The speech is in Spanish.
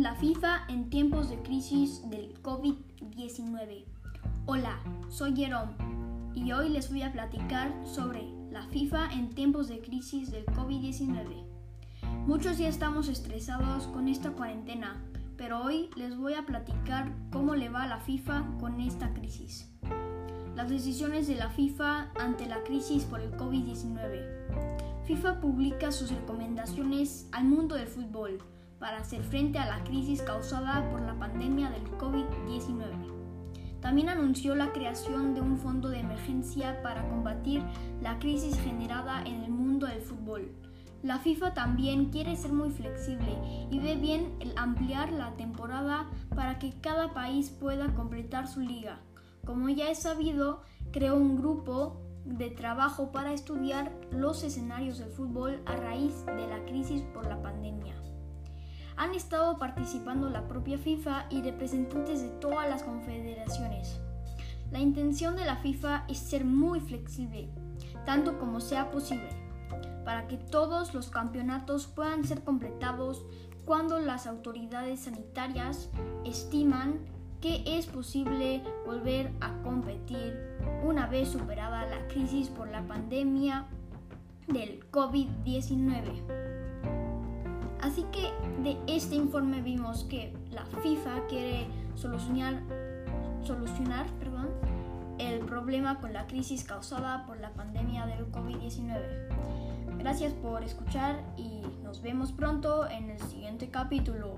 La FIFA en tiempos de crisis del COVID-19. Hola, soy Jerome y hoy les voy a platicar sobre la FIFA en tiempos de crisis del COVID-19. Muchos ya estamos estresados con esta cuarentena, pero hoy les voy a platicar cómo le va a la FIFA con esta crisis. Las decisiones de la FIFA ante la crisis por el COVID-19. FIFA publica sus recomendaciones al mundo del fútbol para hacer frente a la crisis causada por la pandemia del COVID-19. También anunció la creación de un fondo de emergencia para combatir la crisis generada en el mundo del fútbol. La FIFA también quiere ser muy flexible y ve bien el ampliar la temporada para que cada país pueda completar su liga. Como ya es sabido, creó un grupo de trabajo para estudiar los escenarios del fútbol a raíz de la crisis por la pandemia han estado participando la propia FIFA y representantes de todas las confederaciones. La intención de la FIFA es ser muy flexible, tanto como sea posible, para que todos los campeonatos puedan ser completados cuando las autoridades sanitarias estiman que es posible volver a competir una vez superada la crisis por la pandemia del COVID-19. Así que de este informe vimos que la FIFA quiere solucionar, solucionar perdón, el problema con la crisis causada por la pandemia del COVID-19. Gracias por escuchar y nos vemos pronto en el siguiente capítulo.